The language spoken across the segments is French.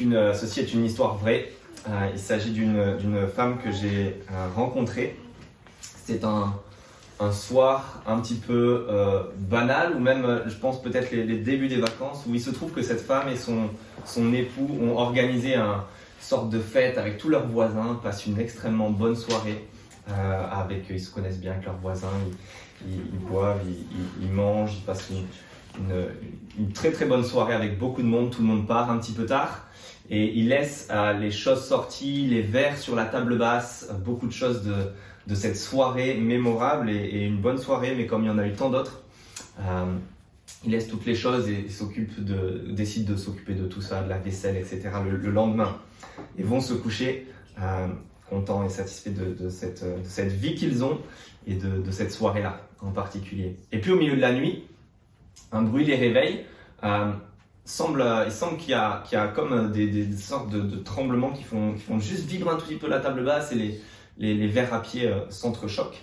Une, ceci est une histoire vraie. il s'agit d'une femme que j'ai rencontrée. C'était un, soir un petit peu banal, ou même, je pense, peut-être les, débuts des vacances, où il se trouve que cette femme et son, époux ont organisé un, sorte de fête avec tous leurs voisins, passent une extrêmement bonne soirée. Euh, avec, ils se connaissent bien avec leurs voisins, ils, boivent, ils, mangent, ils passent une, une, très très bonne soirée avec beaucoup de monde, tout le monde part un petit peu tard et ils laissent euh, les choses sorties, les verres sur la table basse, beaucoup de choses de, cette soirée mémorable et, une bonne soirée, mais comme il y en a eu tant d'autres, euh, ils laissent toutes les choses et s'occupent de, décident de s'occuper de tout ça, de la vaisselle, etc. le lendemain et vont se coucher euh, contents et satisfaits de, cette, vie qu'ils ont et de, cette soirée-là en particulier. Et puis au milieu de la nuit, un bruit les réveille. Euh, semble, il semble qu'il y, a, comme des, sortes de, tremblements qui font, juste vibrer un tout petit peu la table basse et les, verres à pied euh, s'entrechoquent.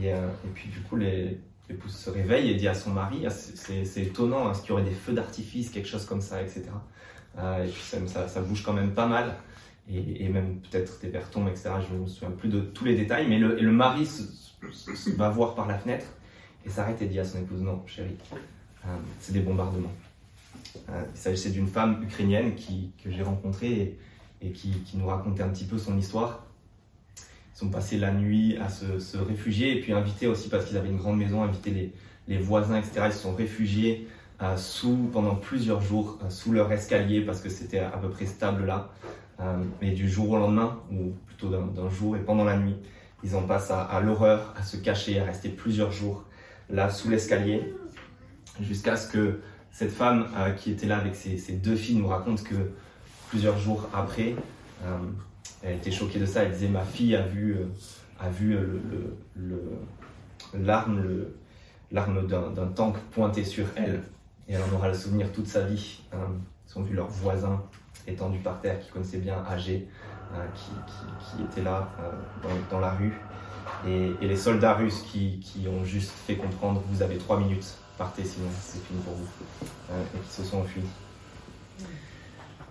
Et, puis du coup, l'épouse se réveille et dit à son mari, ah, c'est étonnant, est-ce qu'il y aurait des feux d'artifice, quelque chose comme ça, etc. Euh, et puis ça, ça, bouge quand même pas mal. Et, même peut-être des vertons, etc. Je ne me souviens plus de tous les détails. Mais le, le mari va voir par la fenêtre et s'arrête et dit à son épouse Non, chérie, euh, c'est des bombardements. Euh, il s'agissait d'une femme ukrainienne que j'ai rencontrée et, qui, nous racontait un petit peu son histoire. Ils sont passés la nuit à se, réfugier et puis invités aussi parce qu'ils avaient une grande maison, inviter les, voisins, etc. Ils se sont réfugiés euh, sous, pendant plusieurs jours euh, sous leur escalier parce que c'était à peu près stable là. Euh, et du jour au lendemain, ou plutôt d'un jour et pendant la nuit, ils en passent à, l'horreur, à se cacher, à rester plusieurs jours là sous l'escalier, jusqu'à ce que cette femme qui était là avec ses, deux filles nous raconte que plusieurs jours après, elle était choquée de ça. Elle disait Ma fille a vu, a vu l'arme l'arme d'un tank pointé sur elle. Et elle en aura le souvenir toute sa vie. Ils ont vu leurs voisins étendus par terre, qui connaissaient bien, hein, qui, étaient là euh, dans, la rue. Et, les soldats russes qui, ont juste fait comprendre vous avez trois minutes, partez sinon c'est fini pour vous. Hein, et qui se sont enfuis.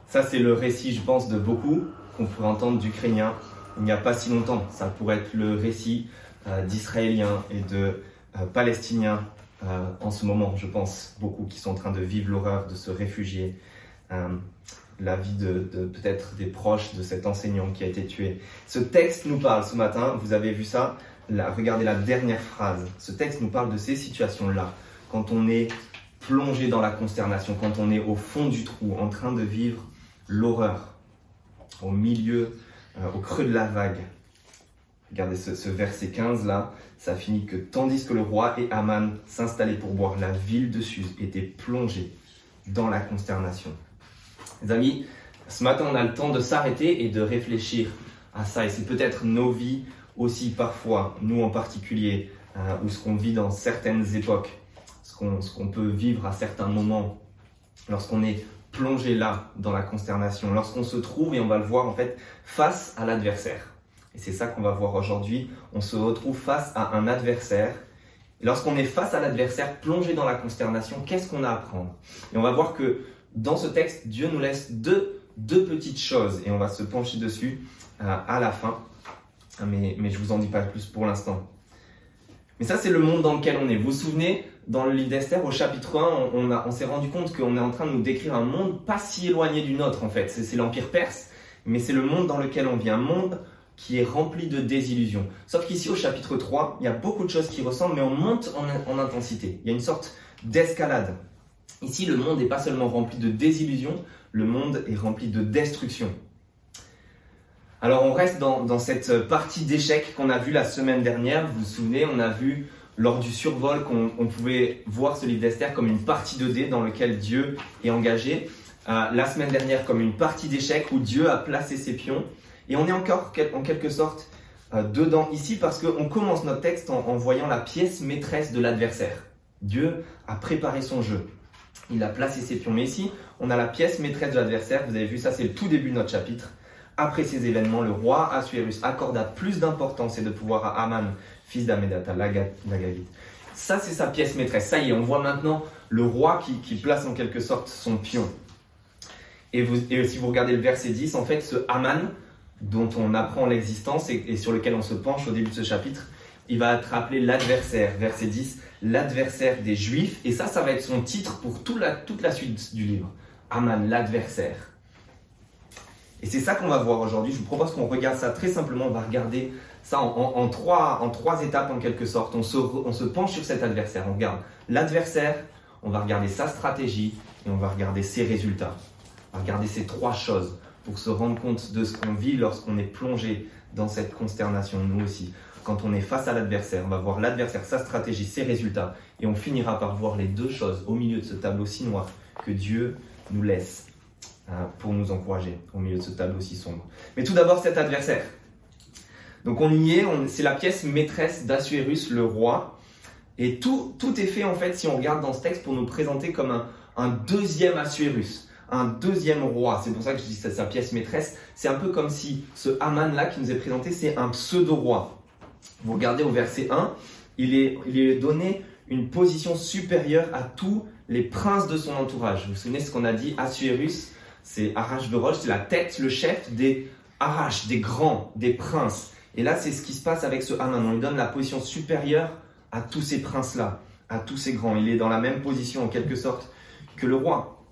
Ça, c'est le récit, je pense, de beaucoup qu'on pourrait entendre d'Ukrainiens il n'y a pas si longtemps. Ça pourrait être le récit euh, d'Israéliens et de euh, Palestiniens euh, en ce moment, je pense, beaucoup qui sont en train de vivre l'horreur, de se réfugier, euh, la vie de, peut-être des proches de cet enseignant qui a été tué. Ce texte nous parle ce matin, vous avez vu ça, regardez la dernière phrase. Ce texte nous parle de ces situations-là, quand on est plongé dans la consternation, quand on est au fond du trou, en train de vivre l'horreur, au milieu, euh, au creux de la vague. Regardez ce, verset 15 là, ça finit que tandis que le roi et Aman s'installaient pour boire, la ville de Suse était plongée dans la consternation. Les amis, ce matin on a le temps de s'arrêter et de réfléchir à ça. Et c'est peut-être nos vies aussi parfois, nous en particulier, euh, ou ce qu'on vit dans certaines époques, qu'on peut vivre à certains moments, lorsqu'on est plongé là dans la consternation, lorsqu'on se trouve, et on va le voir en fait, face à l'adversaire. Et c'est ça qu'on va voir aujourd'hui. On se retrouve face à un adversaire. Lorsqu'on est face à l'adversaire, plongé dans la consternation, qu'est-ce qu'on a à apprendre? Et on va voir que dans ce texte, Dieu nous laisse deux, deux petites choses. Et on va se pencher dessus euh, à la fin. Mais, mais je vous en dis pas plus pour l'instant. Mais ça, c'est le monde dans lequel on est. Vous vous souvenez, dans le livre d'Esther, au chapitre 1, on, s'est rendu compte qu'on est en train de nous décrire un monde pas si éloigné du nôtre, en fait. C'est l'Empire perse, mais c'est le monde dans lequel on vit. Un monde qui est rempli de désillusions. Sauf qu'ici au chapitre 3, il y a beaucoup de choses qui ressemblent, mais on monte en, intensité. Il y a une sorte d'escalade. Ici, le monde n'est pas seulement rempli de désillusions, le monde est rempli de destruction. Alors on reste dans, cette partie d'échecs qu'on a vu la semaine dernière. Vous vous souvenez, on a vu lors du survol qu'on pouvait voir ce livre d'Esther comme une partie de dés dans lequel Dieu est engagé. Euh, la semaine dernière comme une partie d'échecs où Dieu a placé ses pions et on est encore en quelque sorte euh, dedans ici parce qu'on commence notre texte en, voyant la pièce maîtresse de l'adversaire. Dieu a préparé son jeu. Il a placé ses pions. Mais ici, on a la pièce maîtresse de l'adversaire. Vous avez vu, ça c'est le tout début de notre chapitre. Après ces événements, le roi Assuérus accorda plus d'importance et de pouvoir à Aman, fils d'Amedata, l'Agagite. Ça, c'est sa pièce maîtresse. Ça y est, on voit maintenant le roi qui place en quelque sorte son pion. Et, vous, et si vous regardez le verset 10, en fait, ce Haman, dont on apprend l'existence et, sur lequel on se penche au début de ce chapitre, il va être appelé l'adversaire. Verset 10, l'adversaire des Juifs. Et ça, ça va être son titre pour toute la, toute la suite du livre. Haman, l'adversaire. Et c'est ça qu'on va voir aujourd'hui. Je vous propose qu'on regarde ça très simplement. On va regarder ça en, trois, en trois étapes en quelque sorte. On se, on se penche sur cet adversaire. On regarde l'adversaire, on va regarder sa stratégie et on va regarder ses résultats. On va regarder ces trois choses pour se rendre compte de ce qu'on vit lorsqu'on est plongé dans cette consternation, nous aussi. Quand on est face à l'adversaire, on va voir l'adversaire, sa stratégie, ses résultats, et on finira par voir les deux choses au milieu de ce tableau si noir que Dieu nous laisse hein, pour nous encourager au milieu de ce tableau si sombre. Mais tout d'abord, cet adversaire. Donc on y est, c'est la pièce maîtresse d'Assuérus, le roi. Et tout, tout est fait en fait, si on regarde dans ce texte, pour nous présenter comme un, un deuxième Assuérus, un deuxième roi. C'est pour ça que je dis que c'est sa pièce maîtresse. C'est un peu comme si ce Haman-là qui nous est présenté, c'est un pseudo-roi. Vous regardez au verset 1, il est, il est donné une position supérieure à tous les princes de son entourage. Vous vous souvenez ce qu'on a dit Assuérus, c'est Arachverosh, c'est la tête, le chef des Arach, des grands, des princes. Et là, c'est ce qui se passe avec ce Haman. On lui donne la position supérieure à tous ces princes-là, à tous ces grands. Il est dans la même position, en quelque sorte, que le roi.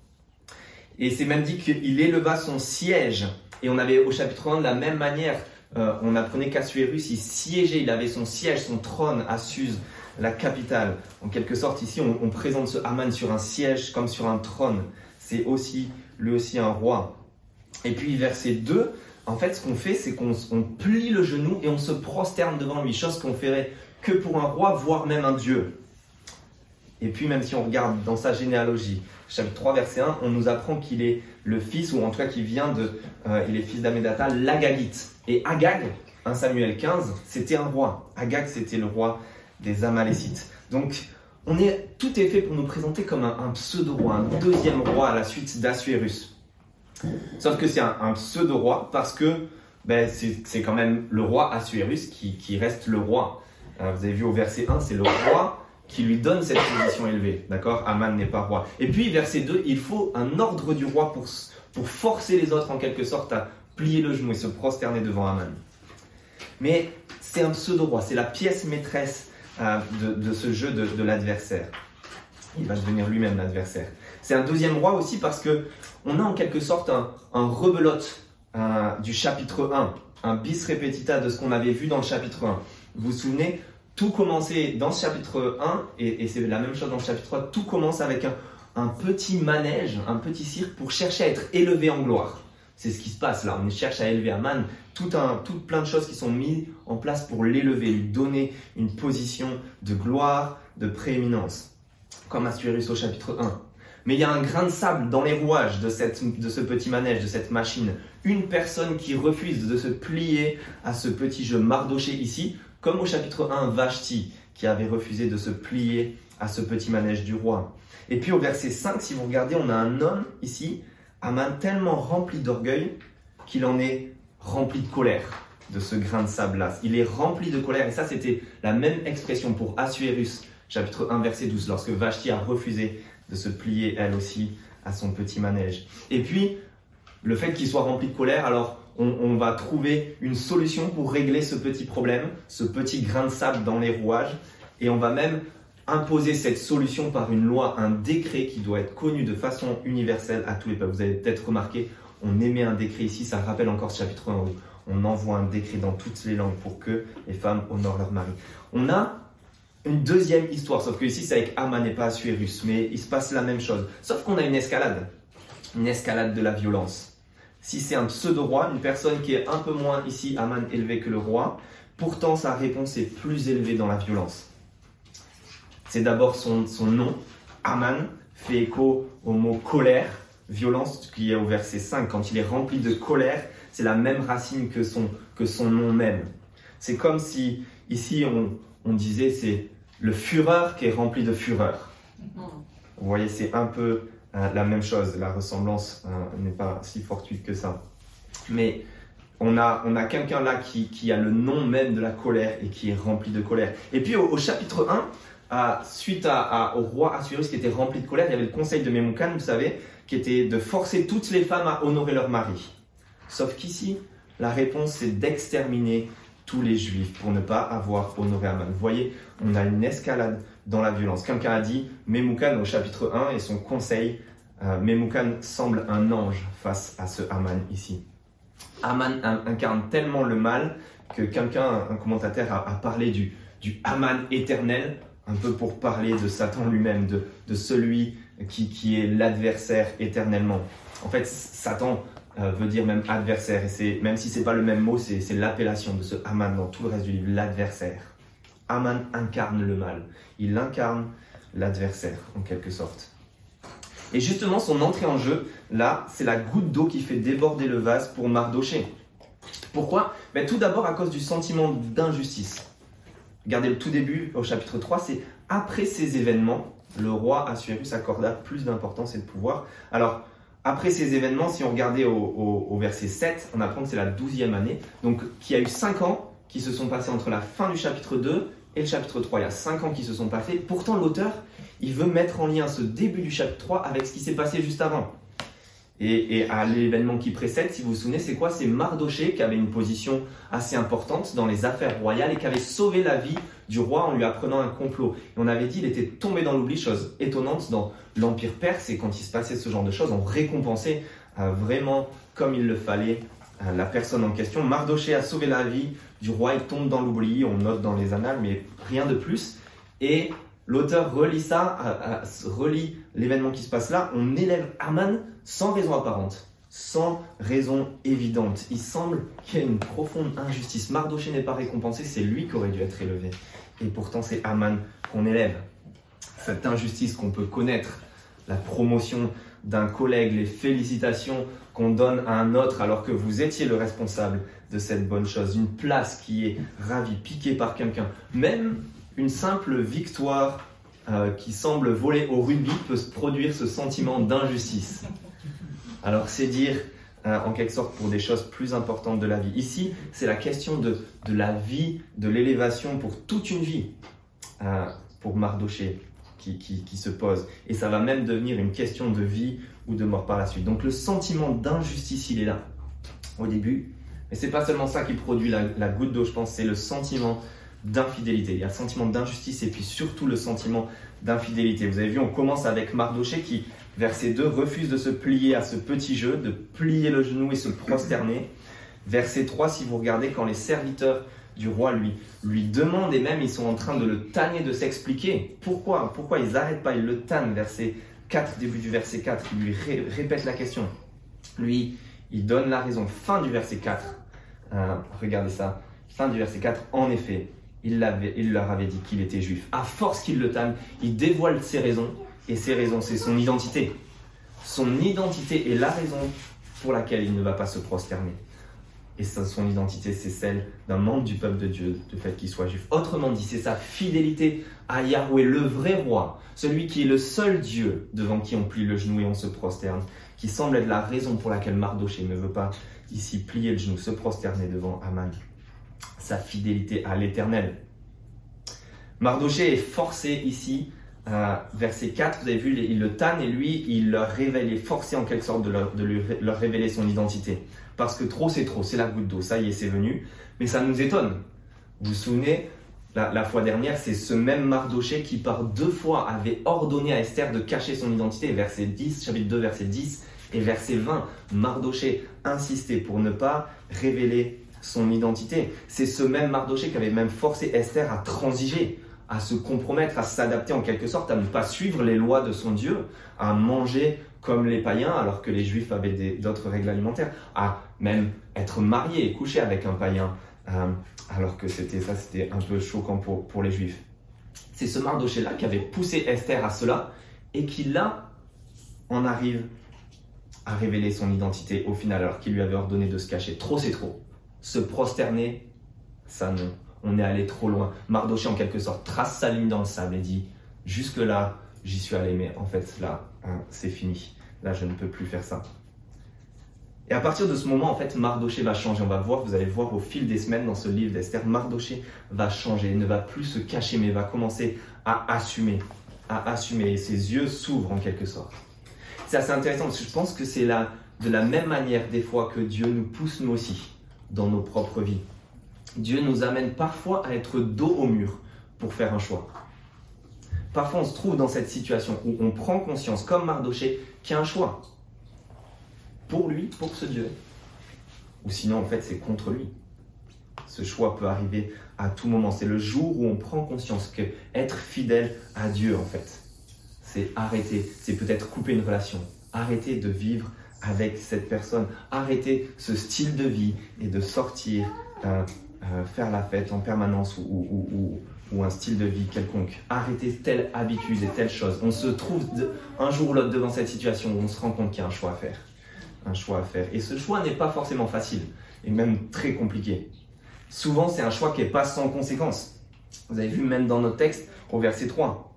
Et c'est même dit qu'il éleva son siège. Et on avait au chapitre 1 de la même manière, euh, on apprenait qu'Assuérus, il siégeait, il avait son siège, son trône à Suse, la capitale. En quelque sorte, ici, on, présente ce Haman sur un siège comme sur un trône. C'est aussi, lui aussi, un roi. Et puis, verset 2, en fait, ce qu'on fait, c'est qu'on plie le genou et on se prosterne devant lui, chose qu'on ferait que pour un roi, voire même un dieu. Et puis, même si on regarde dans sa généalogie, chapitre 3, verset 1, on nous apprend qu'il est le fils, ou en tout cas qu'il vient de, euh, il est fils d'Amedata, l'Agagite. Et Agag, 1 Samuel 15, c'était un roi. Agag, c'était le roi des Amalécites. Donc, on est, tout est fait pour nous présenter comme un, pseudo-roi, un deuxième roi à la suite d'Assuérus. Sauf que c'est un, pseudo-roi parce que ben, c'est quand même le roi Assuérus qui, qui reste le roi. Euh, vous avez vu au verset 1, c'est le roi qui lui donne cette position élevée. D'accord? Aman n'est pas roi. Et puis, verset 2, il faut un ordre du roi pour, pour forcer les autres en quelque sorte à plier le genou et se prosterner devant Aman. Mais c'est un pseudo-roi, c'est la pièce maîtresse euh, de, ce jeu de, l'adversaire. Il va devenir lui-même l'adversaire. C'est un deuxième roi aussi parce que on a en quelque sorte un, rebelote du chapitre 1, un bis repetita de ce qu'on avait vu dans le chapitre 1. Vous vous souvenez, tout commençait dans ce chapitre 1, et, c'est la même chose dans le chapitre 3, tout commence avec un, petit manège, un petit cirque pour chercher à être élevé en gloire. C'est ce qui se passe là, on cherche à élever Aman, tout, un, tout plein de choses qui sont mises en place pour l'élever, lui donner une position de gloire, de prééminence, comme Assuérus au chapitre 1. Mais il y a un grain de sable dans les rouages de, cette, de ce petit manège, de cette machine. Une personne qui refuse de se plier à ce petit jeu mardoché ici comme au chapitre 1, Vashti, qui avait refusé de se plier à ce petit manège du roi. Et puis au verset 5, si vous regardez, on a un homme ici, Aman, tellement rempli d'orgueil qu'il en est rempli de colère de ce grain de sable-là. Il est rempli de colère. Et ça, c'était la même expression pour Assuérus, chapitre 1, verset 12, lorsque Vashti a refusé de se plier elle aussi à son petit manège. Et puis, le fait qu'il soit rempli de colère, alors on, va trouver une solution pour régler ce petit problème, ce petit grain de sable dans les rouages, et on va même imposer cette solution par une loi, un décret qui doit être connu de façon universelle à tous les peuples. Vous avez peut-être remarqué, on émet un décret ici, ça rappelle encore ce chapitre 1 où on envoie un décret dans toutes les langues pour que les femmes honorent leur mari. On a une deuxième histoire, sauf que ici c'est avec Aman et pas Assuérus, mais il se passe la même chose. Sauf qu'on a une escalade, une escalade de la violence si c'est un pseudo-roi, une personne qui est un peu moins ici, Aman, élevé que le roi, pourtant sa réponse est plus élevée dans la violence. C'est d'abord son, nom, Aman, fait écho au mot colère, violence, qui est au verset 5. Quand il est rempli de colère, c'est la même racine que son, que son nom même. C'est comme si, ici, on, on disait, c'est le fureur qui est rempli de fureur. Mm-hmm. Vous voyez, c'est un peu euh, la même chose, la ressemblance euh, n'est pas si fortuite que ça. Mais on a, on a quelqu'un là qui, qui, a le nom même de la colère et qui est rempli de colère. Et puis au, chapitre 1, suite à, au roi Assuérus qui était rempli de colère, il y avait le conseil de Memucan, vous savez, qui était de forcer toutes les femmes à honorer leur mari. Sauf qu'ici, la réponse c'est d'exterminer tous les juifs pour ne pas avoir honoré Aman. Vous voyez, on a une escalade dans la violence. Quelqu'un a dit, Memoukan au chapitre 1 et son conseil, euh, semble un ange face à ce Aman ici. Aman incarne tellement le mal que quelqu'un, un commentateur, a, parlé du, du Aman éternel, un peu pour parler de Satan lui-même, de, de celui qui, qui est l'adversaire éternellement. En fait, Satan euh, veut dire même adversaire, et c'est, même si c'est pas le même mot, c'est, c'est l'appellation de ce Aman dans tout le reste du livre, l'adversaire. Aman incarne le mal, il incarne l'adversaire en quelque sorte. Et justement, son entrée en jeu, là, c'est la goutte d'eau qui fait déborder le vase pour Mardoché. Pourquoi? Ben, Tout d'abord à cause du sentiment d'injustice. Regardez le tout début au chapitre 3, c'est après ces événements, le roi Assuérus accorda plus d'importance et de pouvoir. Alors, après ces événements, si on regardait au, verset 7, on apprend que c'est la douzième année, donc qu'il y a eu cinq ans qui se sont passés entre la fin du chapitre 2 et le chapitre 3. Il y a cinq ans qui se sont passés. Pourtant, l'auteur, il veut mettre en lien ce début du chapitre 3 avec ce qui s'est passé juste avant. Et, à l'événement qui précède, si vous vous souvenez, c'est quoi? C'est Mardoché qui avait une position assez importante dans les affaires royales et qui avait sauvé la vie du roi en lui apprenant un complot. Et on avait dit qu'il était tombé dans l'oubli, chose étonnante dans l'Empire perse, et quand il se passait ce genre de choses, on récompensait euh, vraiment comme il le fallait euh, la personne en question. Mardoché a sauvé la vie du roi, il tombe dans l'oubli, on note dans les annales, mais rien de plus. Et l'auteur relit ça, relit l'événement qui se passe là, on élève Aman sans raison apparente, sans raison évidente. Il semble qu'il y a une profonde injustice. Mardoché n'est pas récompensé, c'est lui qui aurait dû être élevé. Et pourtant, c'est Aman qu'on élève. Cette injustice qu'on peut connaître, la promotion d'un collègue, les félicitations qu'on donne à un autre alors que vous étiez le responsable de cette bonne chose, une place qui est ravie, piquée par quelqu'un, même une simple victoire euh, qui semble voler au rugby peut se produire ce sentiment d'injustice. Alors c'est dire euh, en quelque sorte pour des choses plus importantes de la vie. Ici, c'est la question de, de, la vie, de l'élévation pour toute une vie, euh, pour Mardoché qui, qui, se pose. Et ça va même devenir une question de vie ou de mort par la suite. Donc le sentiment d'injustice, il est là au début. Mais c'est pas seulement ça qui produit la, la goutte d'eau, je pense, c'est le sentiment d'infidélité. Il y a le sentiment d'injustice et puis surtout le sentiment d'infidélité. Vous avez vu, on commence avec Mardoché qui, verset 2, refuse de se plier à ce petit jeu, de plier le genou et se prosterner. Verset 3, si vous regardez, quand les serviteurs du roi lui, lui demandent et même ils sont en train de le tanner, de s'expliquer pourquoi, pourquoi ils n'arrêtent pas, ils le tannent. Verset 4, début du verset 4, il lui répète la question. Lui, il donne la raison. Fin du verset 4. Euh, regardez ça. Fin du verset 4. En effet, il, leur avait dit qu'il était juif. À force qu'il le tanne, il dévoile ses raisons. Et ses raisons, c'est son identité. Son identité est la raison pour laquelle il ne va pas se prosterner. Et son identité, c'est celle d'un membre du peuple de Dieu, du fait qu'il soit juif. Autrement dit, c'est sa fidélité à Yahweh, le vrai roi, celui qui est le seul Dieu devant qui on plie le genou et on se prosterne, qui semble être la raison pour laquelle Mardoché ne veut pas ici plier le genou, se prosterner devant Aman sa fidélité à l'Éternel. Mardoché est forcé ici, euh, verset 4, vous avez vu, il le tanne et lui, il leur révèle, il est forcé en quelque sorte de leur, révéler son identité. Parce que trop c'est trop, c'est la goutte d'eau, ça y est, c'est venu. Mais ça nous étonne. Vous vous souvenez, la, la fois dernière, c'est ce même Mardoché qui par deux fois avait ordonné à Esther de cacher son identité, verset 10, chapitre 2, verset 10 et verset 20. Mardoché insistait pour ne pas révéler son identité. C'est ce même Mardoché qui avait même forcé Esther à transiger, à se compromettre, à s'adapter en quelque sorte, à ne pas suivre les lois de son Dieu, à manger comme les païens alors que les juifs avaient d'autres règles alimentaires, à même être marié et coucher avec un païen euh, alors que c'était ça, c'était un peu choquant pour, pour les juifs. C'est ce Mardoché-là qui avait poussé Esther à cela et qui là en arrive à révéler son identité au final alors qu'il lui avait ordonné de se cacher. Trop c'est trop se prosterner, ça non. On est allé trop loin. Mardoché, en quelque sorte, trace sa ligne dans le sable et dit Jusque-là, j'y suis allé, mais en fait, là, hein, c'est fini. Là, je ne peux plus faire ça. Et à partir de ce moment, en fait, Mardoché va changer. On va voir, vous allez voir au fil des semaines dans ce livre d'Esther, Mardoché va changer, ne va plus se cacher, mais va commencer à assumer, à assumer. Et ses yeux s'ouvrent en quelque sorte. c'est assez intéressant parce que je pense que c'est la, de la même manière des fois que Dieu nous pousse nous aussi dans nos propres vies. Dieu nous amène parfois à être dos au mur pour faire un choix. Parfois, on se trouve dans cette situation où on prend conscience, comme Mardoché, qu'il y a un choix. Pour lui, pour ce Dieu. Ou sinon, en fait, c'est contre lui. Ce choix peut arriver à tout moment. C'est le jour où on prend conscience que être fidèle à Dieu, en fait, c'est arrêter, c'est peut-être couper une relation, arrêter de vivre avec cette personne, arrêter ce style de vie et de sortir, euh, euh, faire la fête en permanence ou, un style de vie quelconque. Arrêter telle habitude et telle chose. On se trouve un jour ou l'autre devant cette situation où on se rend compte qu'il y a un choix à faire. Un choix à faire. Et ce choix n'est pas forcément facile et même très compliqué. Souvent, c'est un choix qui n'est pas sans conséquence. Vous avez vu même dans notre texte au verset 3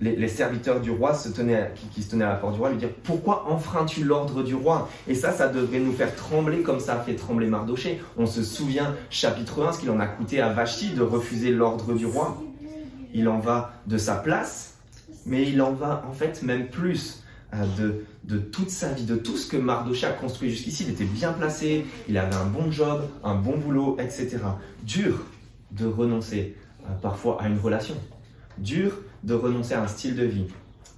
les, serviteurs du roi se tenaient, qui, se tenaient à la porte du roi lui dire Pourquoi enfreins-tu l'ordre du roi? Et ça, ça devrait nous faire trembler comme ça a fait trembler Mardoché. On se souvient, chapitre 1, ce qu'il en a coûté à Vashti de refuser l'ordre du roi. Il en va de sa place, mais il en va en fait même plus euh, de, de toute sa vie, de tout ce que Mardoché a construit jusqu'ici. Il était bien placé, il avait un bon job, un bon boulot, etc. Dur de renoncer euh, parfois à une relation. Dur de renoncer à un style de vie,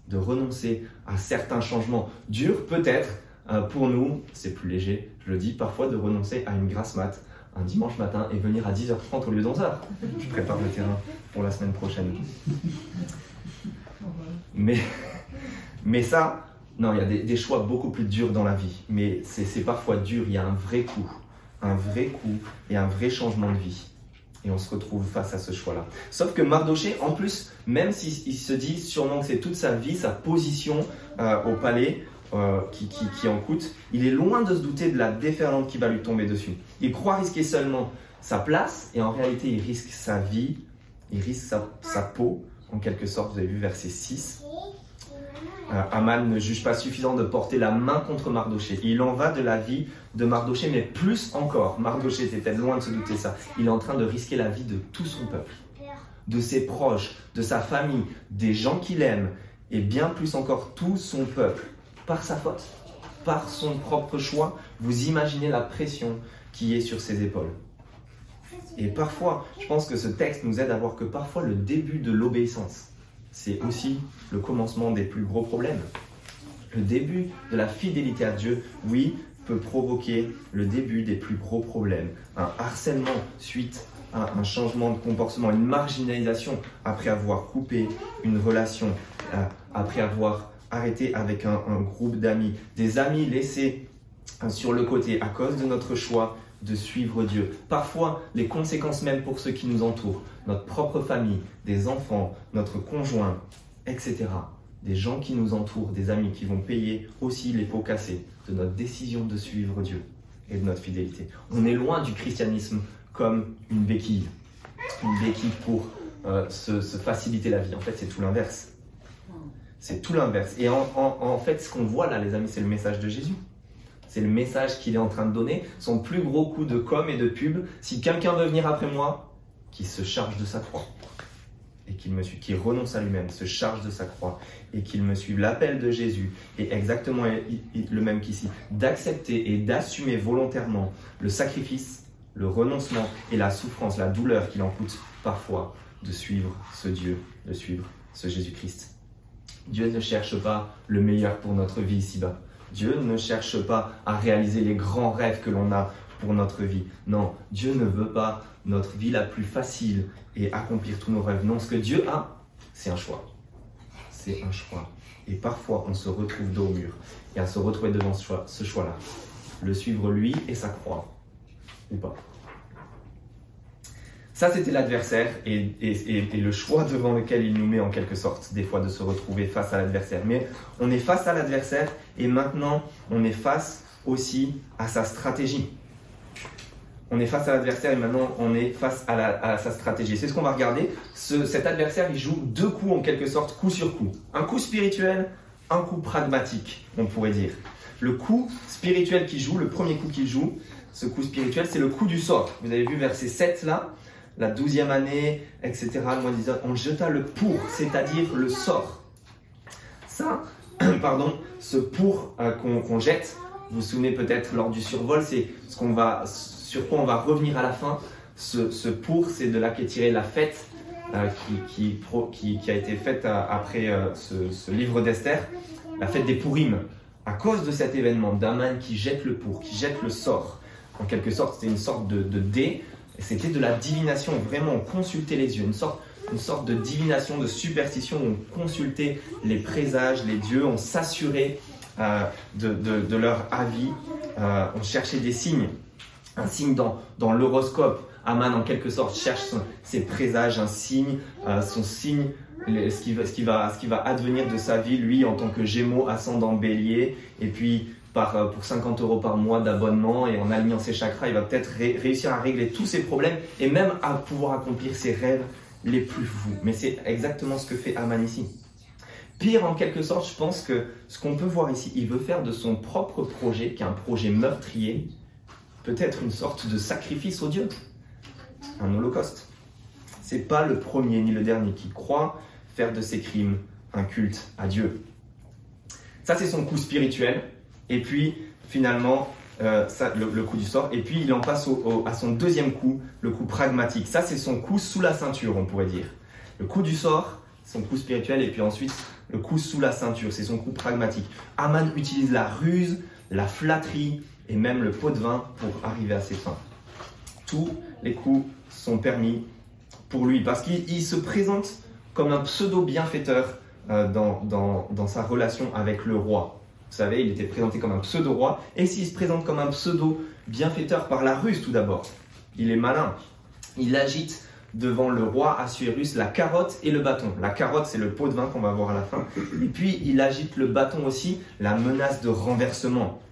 de renoncer à certains changements. Dur peut-être euh, pour nous, c'est plus léger, je le dis, parfois de renoncer à une grasse mat un dimanche matin et venir à 10h30 au lieu d'11h. Je prépare le terrain pour la semaine prochaine. Mais, mais ça, non, il y a des, des, choix beaucoup plus durs dans la vie. Mais c'est parfois dur, il y a un vrai coup. Un vrai coup et un vrai changement de vie. Et on se retrouve face à ce choix-là. Sauf que Mardoché, en plus, même s'il se dit sûrement que c'est toute sa vie, sa position euh, au palais euh, qui, en coûte, il est loin de se douter de la déferlante qui va lui tomber dessus. Il croit risquer seulement sa place et en réalité il risque sa vie, il risque sa, sa peau, en quelque sorte, vous avez vu verset 6. Euh, Aman ne juge pas suffisant de porter la main contre Mardoché. Il en va de la vie de Mardoché, mais plus encore. Mardoché était loin de se douter ça. Il est en train de risquer la vie de tout son peuple, de ses proches, de sa famille, des gens qu'il aime, et bien plus encore tout son peuple, par sa faute, par son propre choix. Vous imaginez la pression qui est sur ses épaules. Et parfois, je pense que ce texte nous aide à voir que parfois le début de l'obéissance, c'est aussi le commencement des plus gros problèmes. Le début de la fidélité à Dieu, oui, peut provoquer le début des plus gros problèmes. Un harcèlement suite à un changement de comportement, une marginalisation après avoir coupé une relation, euh, après avoir arrêté avec un, groupe d'amis, des amis laissés euh, sur le côté à cause de notre choix de suivre Dieu. Parfois, les conséquences même pour ceux qui nous entourent, notre propre famille, des enfants, notre conjoint, etc. Des gens qui nous entourent, des amis qui vont payer aussi les pots cassés de notre décision de suivre Dieu et de notre fidélité. On est loin du christianisme comme une béquille, une béquille pour euh, se, faciliter la vie. En fait, c'est tout l'inverse. C'est tout l'inverse. Et en, en fait, ce qu'on voit là, les amis, c'est le message de Jésus. C'est le message qu'il est en train de donner. Son plus gros coup de com et de pub. Si quelqu'un veut venir après moi, qui se charge de sa croix et qu'il me suive, qui renonce à lui-même, se charge de sa croix et qu'il me suive. L'appel de Jésus est exactement le même qu'ici, d'accepter et d'assumer volontairement le sacrifice, le renoncement et la souffrance, la douleur qu'il en coûte parfois de suivre ce Dieu, de suivre ce Jésus-Christ. Dieu ne cherche pas le meilleur pour notre vie ici-bas. Dieu ne cherche pas à réaliser les grands rêves que l'on a pour notre vie. Non, Dieu ne veut pas notre vie la plus facile et accomplir tous nos rêves. Non, ce que Dieu a, c'est un choix. C'est un choix. Et parfois, on se retrouve dos au mur. Et à se retrouver devant ce choix-là. le suivre lui et sa croix. Ou pas. Ça, c'était l'adversaire et, le choix devant lequel il nous met en quelque sorte, des fois, de se retrouver face à l'adversaire. Mais on est face à l'adversaire et maintenant, on est face aussi à sa stratégie. On est face à l'adversaire et maintenant, on est face à, sa stratégie. C'est ce qu'on va regarder. cet adversaire, il joue deux coups en quelque sorte, coup sur coup. Un coup spirituel, un coup pragmatique, on pourrait dire. Le coup spirituel qu'il joue, le premier coup qu'il joue, ce coup spirituel, c'est le coup du sort. Vous avez vu verset 7 là? La douzième année, etc. Le mois on jeta le pour, c'est-à-dire le sort. Ça, pardon, ce pour euh, qu'on jette. Vous vous souvenez peut-être lors du survol, c'est ce qu'on va, sur quoi on va revenir à la fin. Ce, pour, c'est de là qu'est tirée la fête euh, qui, a été faite après ce, livre d'Esther, la fête des Pourim. À cause de cet événement, d'Aman qui jette le pour, qui jette le sort, en quelque sorte, c'était une sorte de dé, c'était de la divination, vraiment, on consultait les yeux, une sorte une sorte de divination, de superstition on consultait les présages, les dieux, on s'assurait euh, de, leur avis, euh, on cherchait des signes. Un signe dans, dans l'horoscope, Aman en quelque sorte cherche ses présages, un signe, euh, son signe, ce, qui va, ce, qui va, ce qui va advenir de sa vie, lui en tant que gémeaux ascendant bélier, et puis par, pour 50 euros par mois d'abonnement et en alignant ses chakras, il va peut-être réussir à régler tous ses problèmes et même à pouvoir accomplir ses rêves les plus fous. Mais c'est exactement ce que fait Aman ici. Pire, en quelque sorte, je pense que ce qu'on peut voir ici, il veut faire de son propre projet, qui est un projet meurtrier, peut-être une sorte de sacrifice au Dieu, un holocauste. C'est pas le premier ni le dernier qui croit faire de ses crimes un culte à Dieu. Ça, c'est son coup spirituel. Et puis, finalement, euh, le, coup du sort. Et puis il en passe à son deuxième coup, le coup pragmatique. Ça, c'est son coup sous la ceinture, on pourrait dire. Le coup du sort, son coup spirituel, et puis ensuite le coup sous la ceinture, c'est son coup pragmatique. Aman utilise la ruse, la flatterie et même le pot de vin pour arriver à ses fins. Tous les coups sont permis pour lui parce qu'il se présente comme un pseudo-bienfaiteur euh, dans, dans sa relation avec le roi. Vous savez, il était présenté comme un pseudo-roi. Et s'il se présente comme un pseudo-bienfaiteur par la ruse tout d'abord, il est malin. Il agite devant le roi Assuérus la carotte et le bâton. La carotte, c'est le pot de vin qu'on va voir à la fin. Et puis, il agite le bâton aussi, la menace de renversement.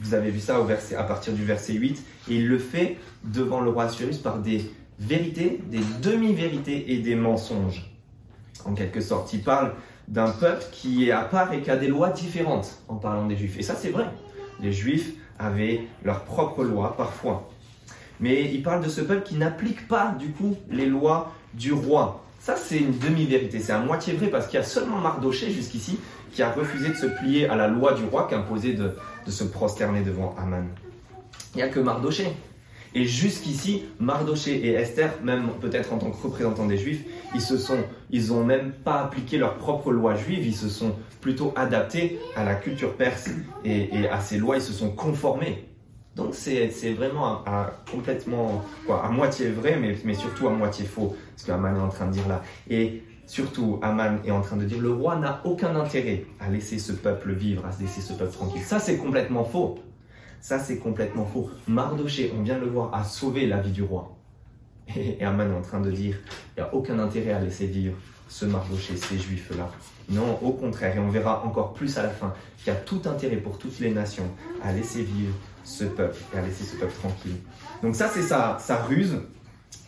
Vous avez vu ça au verset, à partir du verset 8. Et il le fait devant le roi Assuérus par des vérités, des demi-vérités et des mensonges. En quelque sorte, il parle d'un peuple qui est à part et qui a des lois différentes en parlant des juifs. Et ça, c'est vrai. Les juifs avaient leurs propres lois parfois. Mais il parle de ce peuple qui n'applique pas, du coup, les lois du roi. Ça, c'est une demi-vérité. C'est à moitié vrai parce qu'il y a seulement Mardoché jusqu'ici qui a refusé de se plier à la loi du roi qui imposait de, de se prosterner devant Aman. Il n'y a que Mardoché. Et jusqu'ici, Mardoché et Esther, même peut-être en tant que représentants des Juifs, ils se sont, ils ont même pas appliqué leur propre loi juive, ils se sont plutôt adaptés à la culture perse et, à ces lois, ils se sont conformés. Donc c'est vraiment complètement, quoi, à moitié vrai, mais, mais surtout à moitié faux, ce qu'Aman est en train de dire là. Et surtout, Aman est en train de dire le roi n'a aucun intérêt à laisser ce peuple vivre, à laisser ce peuple tranquille. Ça, c'est complètement faux. Ça, c'est complètement faux. Mardoché, on vient de le voir, a sauvé la vie du roi. Et Aman est en train de dire, il n'y a aucun intérêt à laisser vivre ce Mardoché, ces juifs-là. Non, au contraire, et on verra encore plus à la fin, qu'il y a tout intérêt pour toutes les nations à laisser vivre ce peuple et à laisser ce peuple tranquille. Donc ça, c'est sa, sa ruse.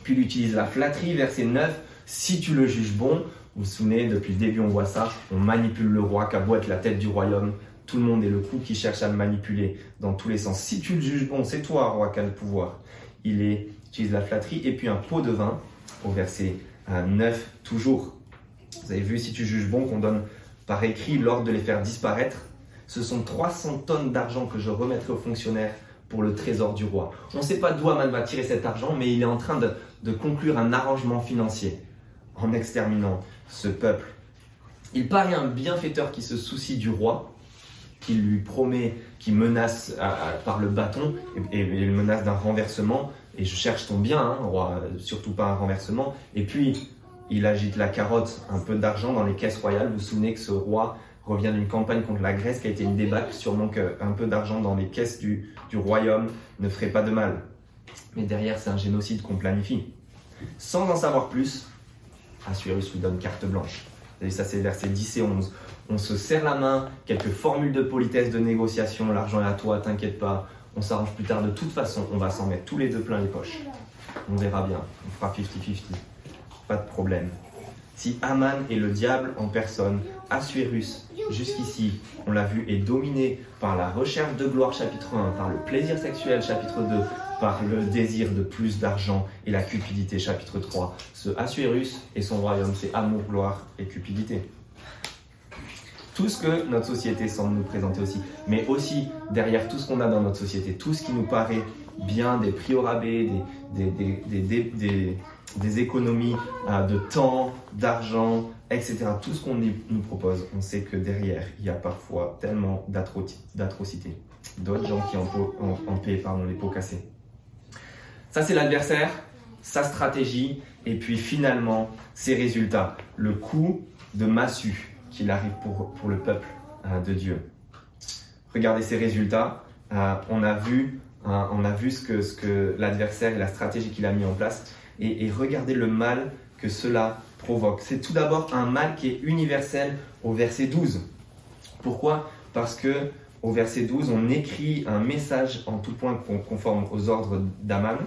Puis il utilise la flatterie, verset 9. Si tu le juges bon, vous vous souvenez, depuis le début, on voit ça, on manipule le roi, qui être la tête du royaume, tout le monde est le coup qui cherche à le manipuler dans tous les sens. Si tu le juges bon, c'est toi, roi, qui a le pouvoir. Il est, utilise la flatterie et puis un pot de vin au verset 9, toujours. Vous avez vu, si tu juges bon, qu'on donne par écrit l'ordre de les faire disparaître. Ce sont 300 tonnes d'argent que je remettrai aux fonctionnaires pour le trésor du roi. On ne sait pas d'où Aman va tirer cet argent, mais il est en train de, de conclure un arrangement financier en exterminant ce peuple. Il paraît un bienfaiteur qui se soucie du roi, qui lui promet, qui menace par le bâton et, et, menace d'un renversement. Et je cherche ton bien, hein, roi, surtout pas un renversement. Et puis, il agite la carotte, un peu d'argent dans les caisses royales. Vous vous souvenez que ce roi revient d'une campagne contre la Grèce qui a été une débâcle. Sûrement qu'un peu d'argent dans les caisses du, du royaume ne ferait pas de mal. Mais derrière, c'est un génocide qu'on planifie. Sans en savoir plus, Assuérus lui donne carte blanche. Et ça, c'est versets 10 et 11 on se serre la main, quelques formules de politesse, de négociation, l'argent est à toi, t'inquiète pas, on s'arrange plus tard de toute façon, on va s'en mettre tous les deux plein les poches. On verra bien, on fera 50-50, pas de problème. Si Aman est le diable en personne, Assuérus, jusqu'ici, on l'a vu, est dominé par la recherche de gloire chapitre 1, par le plaisir sexuel chapitre 2, par le désir de plus d'argent et la cupidité chapitre 3. Ce Assuérus et son royaume, c'est amour, gloire et cupidité. Tout ce que notre société semble nous présenter aussi, mais aussi derrière tout ce qu'on a dans notre société, tout ce qui nous paraît bien, des prix au rabais, des, des, des, économies euh, de temps, d'argent, etc. Tout ce qu'on nous propose, on sait que derrière, il y a parfois tellement d'atrocités. D'autres gens qui en, en, paient les pots cassés. Ça, c'est l'adversaire, sa stratégie, et puis finalement, ses résultats. Le coup de massue qu'il arrive pour, pour le peuple euh, de Dieu. Regardez ces résultats. Euh, on a vu, euh, on a vu ce que, ce que l'adversaire et la stratégie qu'il a mis en place. Et, regardez le mal que cela provoque. C'est tout d'abord un mal qui est universel au verset 12. Pourquoi? Parce que au verset 12, on écrit un message en tout point conforme aux ordres d'Aman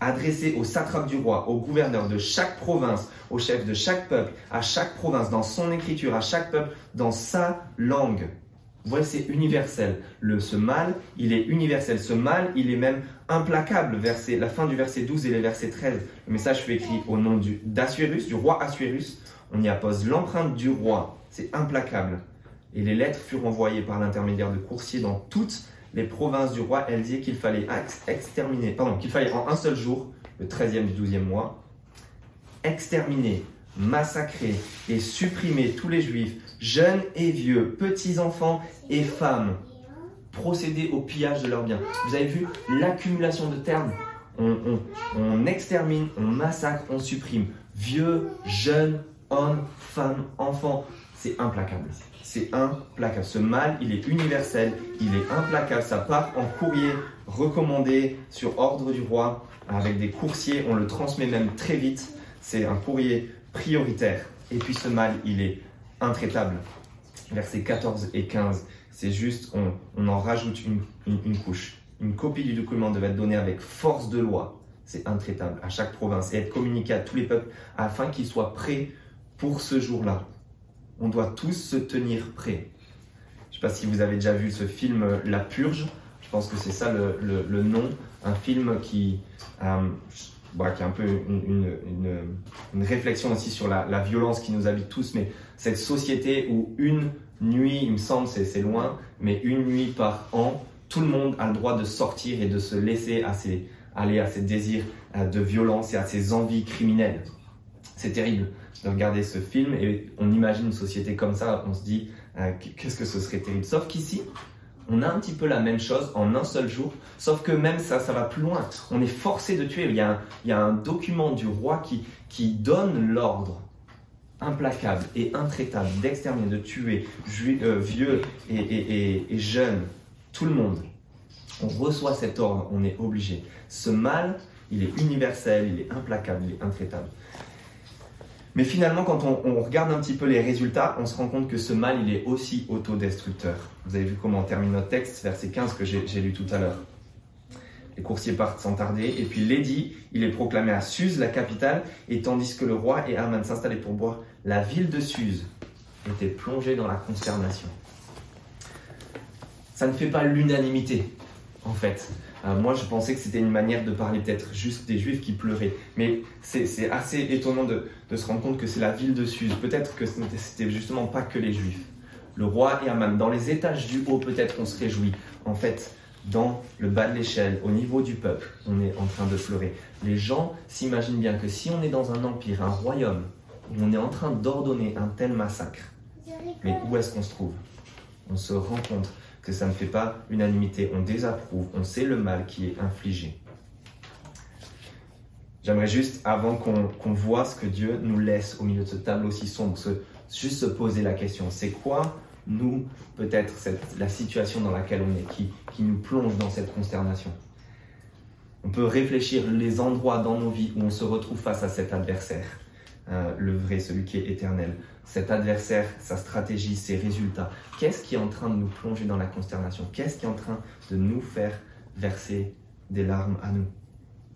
adressé au satrape du roi, au gouverneur de chaque province, au chef de chaque peuple, à chaque province, dans son écriture, à chaque peuple, dans sa langue. Vous voyez, c'est universel. Le, ce mal, il est universel. Ce mal, il est même implacable. Verset, la fin du verset 12 et le verset 13. Le message fut écrit au nom d'Assuérus, du, du roi Assuérus. On y appose l'empreinte du roi. C'est implacable. Et les lettres furent envoyées par l'intermédiaire de coursiers dans toutes les provinces du roi, disait qu'il fallait exterminer, pardon, qu'il fallait en un seul jour, le 13e du 12e mois, exterminer, massacrer et supprimer tous les juifs, jeunes et vieux, petits-enfants et femmes, procéder au pillage de leurs biens. Vous avez vu l'accumulation de termes on, extermine, on massacre, on supprime. Vieux, jeunes, hommes, femmes, enfants. C'est implacable c'est implacable. Ce mal, il est universel, il est implacable. Ça part en courrier recommandé sur ordre du roi avec des coursiers. On le transmet même très vite. C'est un courrier prioritaire. Et puis ce mal, il est intraitable. Versets 14 et 15, c'est juste, on, en rajoute une, une couche. Une copie du document devait être donnée avec force de loi. C'est intraitable à chaque province et être communiqué à tous les peuples afin qu'ils soient prêts pour ce jour-là on doit tous se tenir prêts. Je ne sais pas si vous avez déjà vu ce film euh, La Purge, je pense que c'est ça le, nom, un film qui, euh, bah, qui est un peu une, réflexion aussi sur la, violence qui nous habite tous, mais cette société où une nuit, il me semble, c'est loin, mais une nuit par an, tout le monde a le droit de sortir et de se laisser aller à ses désirs euh, de violence et à ses envies criminelles. C'est terrible de regarder ce film et on imagine une société comme ça, on se dit euh, qu'est-ce que ce serait terrible. Sauf qu'ici, on a un petit peu la même chose en un seul jour, sauf que même ça, ça va plus loin. On est forcé de tuer. Il y a un, il y a un document du roi qui, qui donne l'ordre implacable et intraitable d'exterminer, de tuer euh, vieux et, et, et jeunes, tout le monde. On reçoit cet ordre, on est obligé. Ce mal, il est universel, il est implacable, il est intraitable. Mais finalement, quand on, regarde un petit peu les résultats, on se rend compte que ce mal, il est aussi autodestructeur. Vous avez vu comment on termine notre texte, verset 15 que j'ai lu tout à l'heure. Les coursiers partent sans tarder, et puis l'édit, il est proclamé à Suse, la capitale, et tandis que le roi et Aman s'installaient pour boire, la ville de Suse était plongée dans la consternation. Ça ne fait pas l'unanimité, en fait. Euh, moi, je pensais que c'était une manière de parler peut-être juste des Juifs qui pleuraient. Mais c'est assez étonnant de, se rendre compte que c'est la ville de Suse. Peut-être que c'était justement pas que les Juifs. Le roi et Aman, dans les étages du haut, peut-être on se réjouit. En fait, dans le bas de l'échelle, au niveau du peuple, on est en train de pleurer. Les gens s'imaginent bien que si on est dans un empire, un royaume, où on est en train d'ordonner un tel massacre, mais où est-ce qu'on se trouve? On se rend compte que ça ne fait pas unanimité. On désapprouve, on sait le mal qui est infligé. J'aimerais juste, avant qu'on voit ce que Dieu nous laisse au milieu de ce tableau si sombre, juste se poser la question, c'est quoi, nous, peut-être, la situation dans laquelle on est, qui, qui nous plonge dans cette consternation? On peut réfléchir les endroits dans nos vies où on se retrouve face à cet adversaire, euh, le vrai, celui qui est éternel cet adversaire, sa stratégie, ses résultats. Qu'est-ce qui est en train de nous plonger dans la consternation? Qu'est-ce qui est en train de nous faire verser des larmes à nous?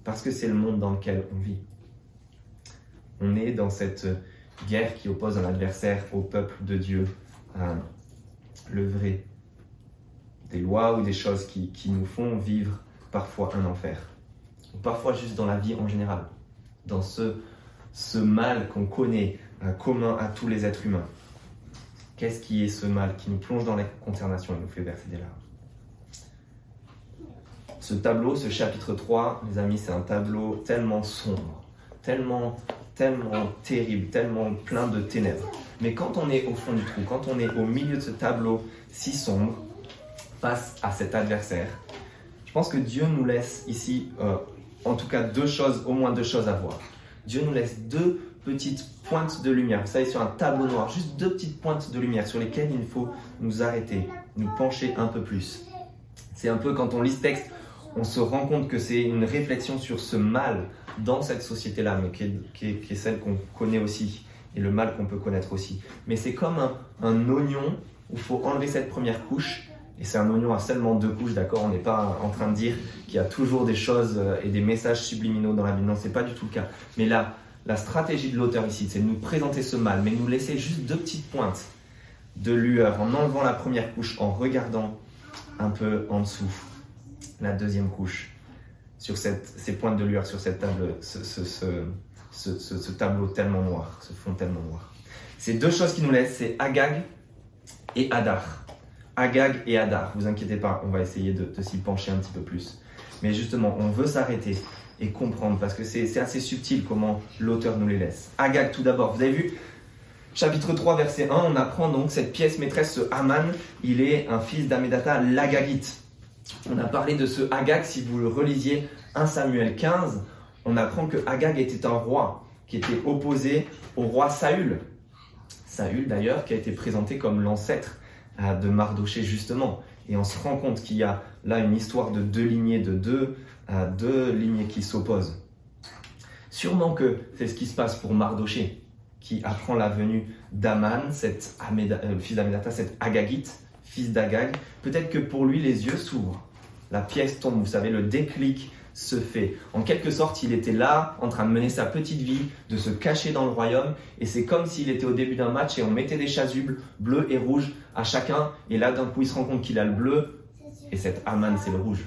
Parce que c'est le monde dans lequel on vit. On est dans cette guerre qui oppose un adversaire au peuple de Dieu, le vrai. Des lois ou des choses qui, qui nous font vivre parfois un enfer. Ou parfois juste dans la vie en général. Dans ce, ce mal qu'on connaît, commun à tous les êtres humains. Qu'est-ce qui est ce mal qui nous plonge dans la consternation et nous fait verser des larmes? Ce tableau, ce chapitre 3, mes amis, c'est un tableau tellement sombre, tellement, tellement terrible, tellement plein de ténèbres. Mais quand on est au fond du trou, quand on est au milieu de ce tableau si sombre, face à cet adversaire, je pense que Dieu nous laisse ici, euh, en tout cas, deux choses, au moins deux choses à voir. Dieu nous laisse deux petites pointes de lumière. Vous savez, sur un tableau noir, juste deux petites pointes de lumière sur lesquelles il faut nous arrêter, nous pencher un peu plus. C'est un peu quand on lit ce texte, on se rend compte que c'est une réflexion sur ce mal dans cette société-là, mais qui est, celle qu'on connaît aussi, et le mal qu'on peut connaître aussi. Mais c'est comme un, un oignon où il faut enlever cette première couche et c'est un oignon à seulement deux couches, d'accord On n'est pas en train de dire qu'il y a toujours des choses euh, et des messages subliminaux dans la Bible. Non, c'est pas du tout le cas. Mais là, la stratégie de l'auteur ici, c'est de nous présenter ce mal, mais nous laisser juste deux petites pointes de lueur en enlevant la première couche, en regardant un peu en dessous la deuxième couche sur ces pointes de lueur sur cette table, ce, ce, tableau tellement noir, ce fond tellement noir. Ces deux choses qui nous laissent, c'est Agag et Adar. Agag et Adar. Vous inquiétez pas, on va essayer de, s'y pencher un petit peu plus. Mais justement, on veut s'arrêter et comprendre parce que c'est assez subtil comment l'auteur nous les laisse. Agag tout d'abord, vous avez vu? Chapitre 3, verset 1, on apprend donc cette pièce maîtresse, ce Haman, il est un fils d'Amedata, l'Agagite. On a parlé de ce Agag, si vous le relisiez 1 Samuel 15, on apprend que Agag était un roi qui était opposé au roi Saül. Saül d'ailleurs, qui a été présenté comme l'ancêtre de Mardoché justement. Et on se rend compte qu'il y a là une histoire de deux lignées, de deux, deux lignées qui s'opposent. Sûrement que c'est ce qui se passe pour Mardoché, qui apprend la venue d'Aman, cet euh, fils d'Amedata, cet Agagite, fils d'Agag. Peut-être que pour lui, les yeux s'ouvrent, la pièce tombe, vous savez, le déclic se fait. En quelque sorte, il était là, en train de mener sa petite vie, de se cacher dans le royaume, et c'est comme s'il était au début d'un match et on mettait des chasubles bleues et rouges à chacun, et là d'un coup il se rend compte qu'il a le bleu, et cet Aman c'est le rouge.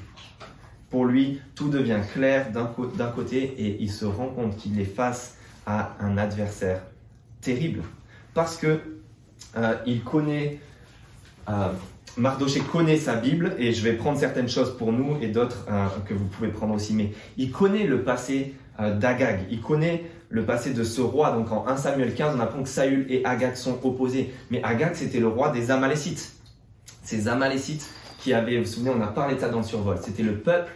Pour lui, tout devient clair d'un côté, et il se rend compte qu'il est face à un adversaire terrible, parce que euh, il connaît euh, Mardoché connaît sa Bible et je vais prendre certaines choses pour nous et d'autres euh, que vous pouvez prendre aussi. Mais il connaît le passé euh, d'Agag, il connaît le passé de ce roi. Donc en 1 Samuel 15, on apprend que Saül et Agag sont opposés. Mais Agag, c'était le roi des Amalécites. Ces Amalécites qui avaient, vous vous souvenez, on a parlé de ça dans le survol. C'était le peuple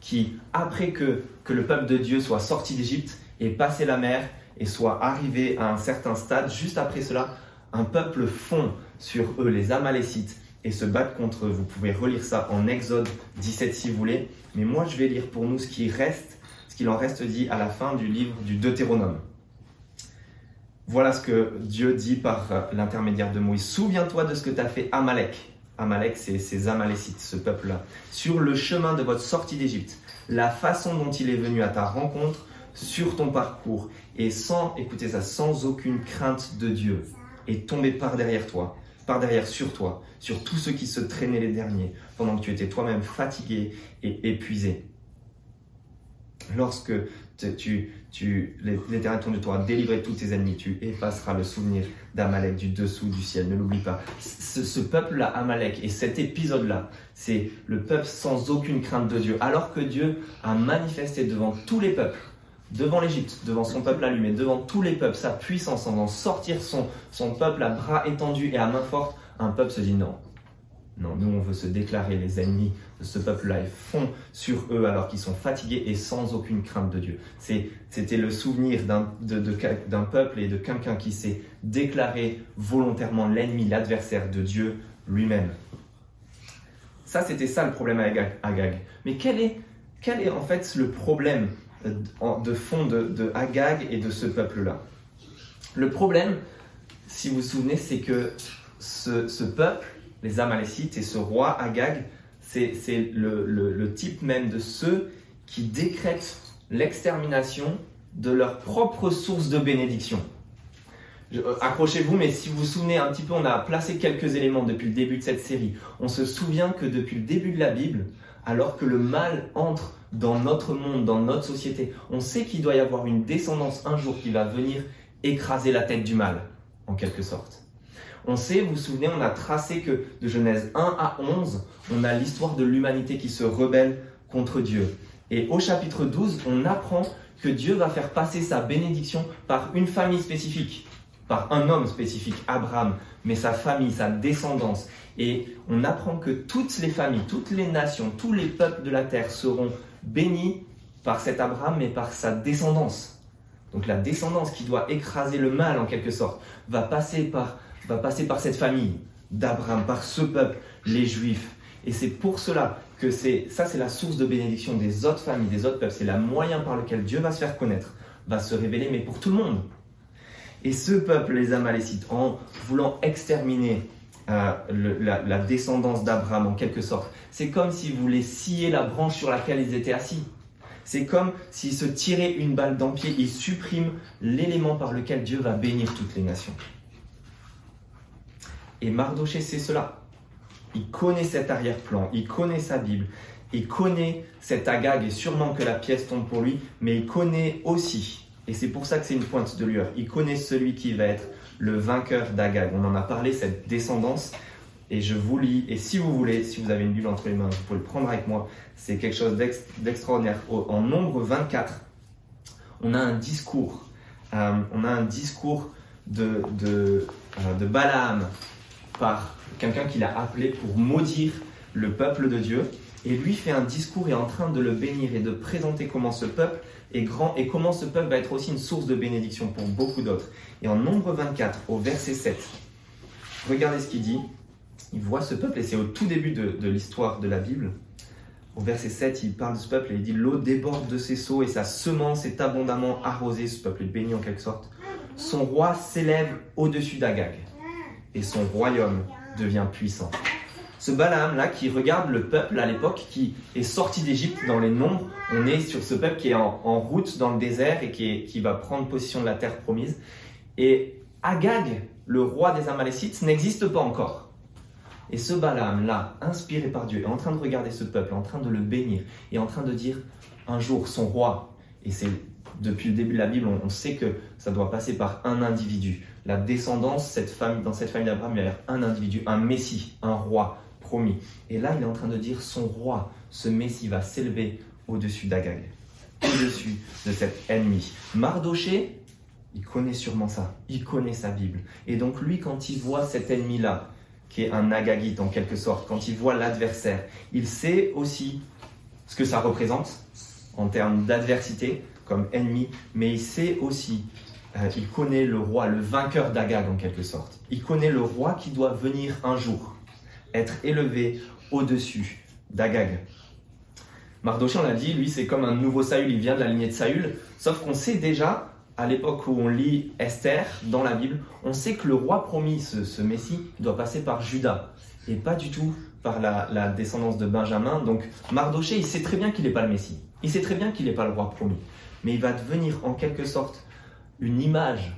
qui, après que, que le peuple de Dieu soit sorti d'Égypte et passé la mer et soit arrivé à un certain stade, juste après cela, un peuple fond sur eux, les Amalécites et se battre contre eux. Vous pouvez relire ça en Exode 17 si vous voulez. Mais moi, je vais lire pour nous ce qui reste, ce qu'il en reste dit à la fin du livre du Deutéronome. Voilà ce que Dieu dit par euh, l'intermédiaire de Moïse. Souviens-toi de ce que t'as fait Amalek. Amalek, c'est ces Amalécites, ce peuple-là. Sur le chemin de votre sortie d'Égypte, la façon dont il est venu à ta rencontre sur ton parcours, et sans, écoutez ça, sans aucune crainte de Dieu, est tombé par derrière toi derrière sur toi, sur tous ceux qui se traînaient les derniers, pendant que tu étais toi-même fatigué et épuisé. Lorsque tu, tu, l'Éternel ton Dieu t'aura délivré tous tes ennemis, tu effaceras le souvenir d'Amalek du dessous du ciel. Ne l'oublie pas. Ce peuple-là, Amalek, et cet épisode-là, c'est le peuple sans aucune crainte de Dieu. Alors que Dieu a manifesté devant tous les peuples devant l'Égypte, devant son peuple allumé, devant tous les peuples, sa puissance en sortir son, son peuple à bras étendus et à main forte, un peuple se dit non. Non, nous on veut se déclarer les ennemis de ce peuple-là et font sur eux alors qu'ils sont fatigués et sans aucune crainte de Dieu. C'était le souvenir d'un peuple et de quelqu'un qui s'est déclaré volontairement l'ennemi, l'adversaire de Dieu lui-même. Ça, c'était ça le problème à Agag. Mais quel est, quel est en fait le problème de fond de, Agag et de ce peuple-là. Le problème, si vous vous souvenez, c'est que ce, peuple, les Amalécites et ce roi Agag, c'est le, type même de ceux qui décrètent l'extermination de leur propre source de bénédiction. Euh, accrochez-vous, mais si vous vous souvenez un petit peu, on a placé quelques éléments depuis le début de cette série. On se souvient que depuis le début de la Bible, alors que le mal entre dans notre monde, dans notre société. On sait qu'il doit y avoir une descendance un jour qui va venir écraser la tête du mal, en quelque sorte. On sait, vous vous souvenez, on a tracé que de Genèse 1 à 11, on a l'histoire de l'humanité qui se rebelle contre Dieu. Et au chapitre 12, on apprend que Dieu va faire passer sa bénédiction par une famille spécifique, par un homme spécifique, Abraham, mais sa famille, sa descendance. Et on apprend que toutes les familles, toutes les nations, tous les peuples de la terre seront bénis par cet Abraham, mais par sa descendance. Donc la descendance qui doit écraser le mal en quelque sorte va passer par, va passer par cette famille d'Abraham, par ce peuple, les Juifs. Et c'est pour cela que c'est ça, c'est la source de bénédiction des autres familles, des autres peuples. C'est le moyen par lequel Dieu va se faire connaître, va se révéler, mais pour tout le monde. Et ce peuple, les Amalécites, en voulant exterminer euh, la, la, descendance d'Abraham en quelque sorte, c'est comme s'ils voulaient scier la branche sur laquelle ils étaient assis. C'est comme s'ils se tiraient une balle dans le pied, ils suppriment l'élément par lequel Dieu va bénir toutes les nations. Et Mardoché, c'est cela. Il connaît cet arrière-plan, il connaît sa Bible, il connaît cet agag et sûrement que la pièce tombe pour lui, mais il connaît aussi, et c'est pour ça que c'est une pointe de lueur, il connaît celui qui va être le vainqueur d'Agag. On en a parlé, cette descendance, et je vous lis, et si vous voulez, si vous avez une Bible entre les mains, vous pouvez le prendre avec moi, c'est quelque chose d'extraordinaire. En nombre 24, on a un discours, euh, on a un discours de, de, euh, de Balaam par quelqu'un qu'il a appelé pour maudire le peuple de Dieu. Et lui fait un discours et est en train de le bénir et de présenter comment ce peuple est grand et comment ce peuple va être aussi une source de bénédiction pour beaucoup d'autres. Et en Nombre 24, au verset 7, regardez ce qu'il dit. Il voit ce peuple, et c'est au tout début de, de l'histoire de la Bible. Au verset 7, il parle de ce peuple et il dit L'eau déborde de ses seaux et sa semence est abondamment arrosée. Ce peuple est béni en quelque sorte. Son roi s'élève au-dessus d'Agag et son royaume devient puissant. Ce Balaam là qui regarde le peuple à l'époque qui est sorti d'Égypte dans les nombres, on est sur ce peuple qui est en, route dans le désert et qui, va prendre possession de la terre promise. Et Agag, le roi des Amalécites, n'existe pas encore. Et ce Balaam là, inspiré par Dieu, est en train de regarder ce peuple, en train de le bénir, et en train de dire un jour son roi, et c'est depuis le début de la Bible, on, sait que ça doit passer par un individu. La descendance, cette famille, dans cette famille d'Abraham, il y a un individu, un Messie, un roi Et là, il est en train de dire son roi, ce Messie va s'élever au-dessus d'Agag, au-dessus de cet ennemi. Mardoché, il connaît sûrement ça, il connaît sa Bible. Et donc lui, quand il voit cet ennemi-là, qui est un Agagite en quelque sorte, quand il voit l'adversaire, il sait aussi ce que ça représente en termes d'adversité, comme ennemi, mais il sait aussi, euh, il connaît le roi, le vainqueur d'Agag en quelque sorte. Il connaît le roi qui doit venir un jour, être élevé au-dessus d'Agag. Mardoché, on l'a dit, lui c'est comme un nouveau Saül, il vient de la lignée de Saül, sauf qu'on sait déjà, à l'époque où on lit Esther dans la Bible, on sait que le roi promis, ce, Messie, doit passer par Judas, et pas du tout par la, la descendance de Benjamin. Donc Mardoché, il sait très bien qu'il n'est pas le Messie, il sait très bien qu'il n'est pas le roi promis mais il va devenir en quelque sorte une image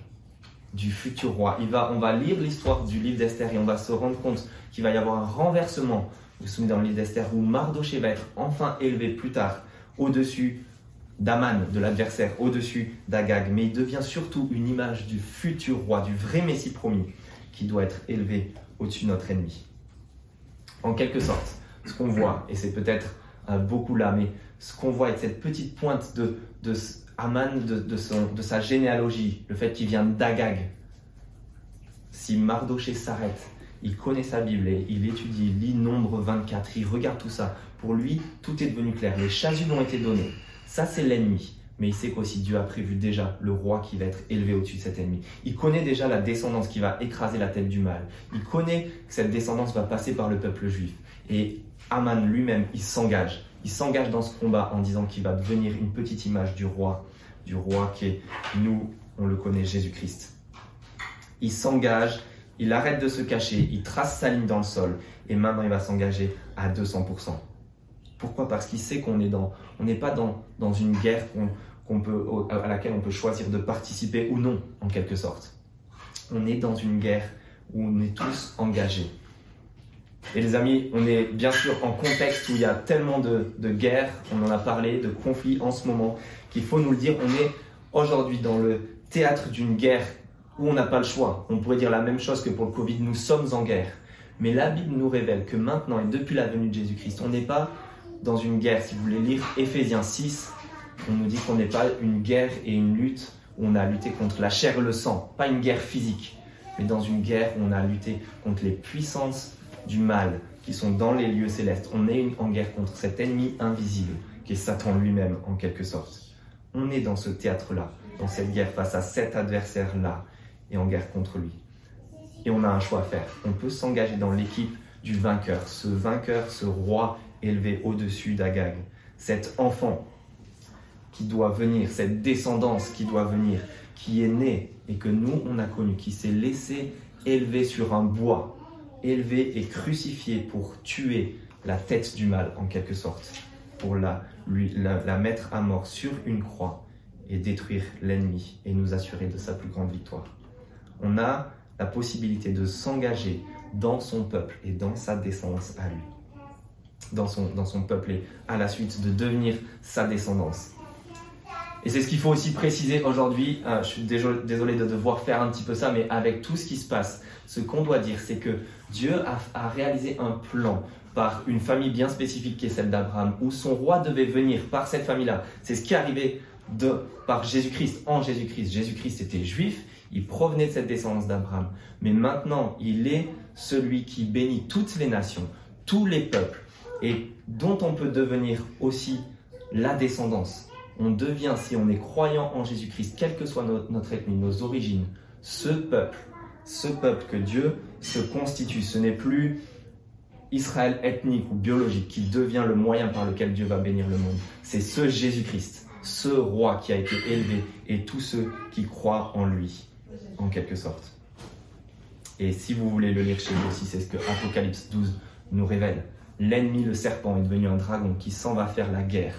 du futur roi. Il va, on va lire l'histoire du livre d'Esther et on va se rendre compte qu'il va y avoir un renversement. Vous vous souvenez dans le livre d'Esther où Mardoché va être enfin élevé plus tard au-dessus d'Aman, de l'adversaire, au-dessus d'Agag. Mais il devient surtout une image du futur roi, du vrai Messie promis, qui doit être élevé au-dessus de notre ennemi. En quelque sorte, ce qu'on voit, et c'est peut-être euh, beaucoup là, mais ce qu'on voit avec cette petite pointe de, de Aman, de, de, sa généalogie, le fait qu'il vient d'Agag. Si Mardoché s'arrête, il connaît sa Bible et il étudie, il lit Nombre 24, il regarde tout ça. Pour lui, tout est devenu clair. Les chasubles ont été donnés. Ça, c'est l'ennemi. Mais il sait qu'aussi Dieu a prévu déjà le roi qui va être élevé au-dessus de cet ennemi. Il connaît déjà la descendance qui va écraser la tête du mal. Il connaît que cette descendance va passer par le peuple juif. Et Aman lui-même, il s'engage il s'engage dans ce combat en disant qu'il va devenir une petite image du roi, du roi qui est, nous, on le connaît, Jésus-Christ. Il s'engage, il arrête de se cacher, il trace sa ligne dans le sol, et maintenant il va s'engager à 200%. Pourquoi? Parce qu'il sait qu'on est dans, on n'est pas dans, une guerre à laquelle on peut choisir de participer ou non, en quelque sorte. On est dans une guerre où on est tous engagés. Et les amis, on est bien sûr en contexte où il y a tellement de, guerres, on en a parlé, de conflits en ce moment, qu'il faut nous le dire, on est aujourd'hui dans le théâtre d'une guerre où on n'a pas le choix. On pourrait dire la même chose que pour le Covid, nous sommes en guerre. Mais la Bible nous révèle que maintenant et depuis la venue de Jésus-Christ, on n'est pas dans une guerre. Si vous voulez lire Éphésiens 6, on nous dit qu'on n'est pas une guerre et une lutte où on a lutté contre la chair et le sang, pas une guerre physique, mais dans une guerre où on a lutté contre les puissances du mal qui sont dans les lieux célestes. On est en guerre contre cet ennemi invisible qui est Satan lui-même en quelque sorte. On est dans ce théâtre-là, dans cette guerre face à cet adversaire-là et en guerre contre lui. Et on a un choix à faire. On peut s'engager dans l'équipe du vainqueur, ce vainqueur, ce roi élevé au-dessus d'Agag, cet enfant qui doit venir, cette descendance qui doit venir, qui est née et que nous on a connu, qui s'est laissé élever sur un bois, élevé et crucifié pour tuer la tête du mal en quelque sorte, pour la, lui, la mettre à mort sur une croix et détruire l'ennemi et nous assurer de sa plus grande victoire. On a la possibilité de s'engager dans son peuple et dans sa descendance à lui. Dans son, dans son peuple et à la suite de devenir sa descendance. Et c'est ce qu'il faut aussi préciser aujourd'hui. Euh, je suis désolé de devoir faire un petit peu ça, mais avec tout ce qui se passe, ce qu'on doit dire, c'est que Dieu a, réalisé un plan par une famille bien spécifique qui est celle d'Abraham, où son roi devait venir par cette famille-là. C'est ce qui est arrivé par Jésus-Christ en Jésus-Christ. Jésus-Christ était juif, il provenait de cette descendance d'Abraham. Mais maintenant, il est celui qui bénit toutes les nations, tous les peuples, et dont on peut devenir aussi la descendance. On devient, si on est croyant en Jésus-Christ, quelle que soit notre, ethnie, nos origines, ce peuple, ce peuple que Dieu se constitue. Ce n'est plus Israël ethnique ou biologique qui devient le moyen par lequel Dieu va bénir le monde. C'est ce Jésus-Christ, ce roi qui a été élevé et tous ceux qui croient en lui en quelque sorte. Et si vous voulez le lire chez vous aussi, c'est ce que Apocalypse 12 nous révèle. L'ennemi, le serpent, est devenu un dragon qui s'en va faire la guerre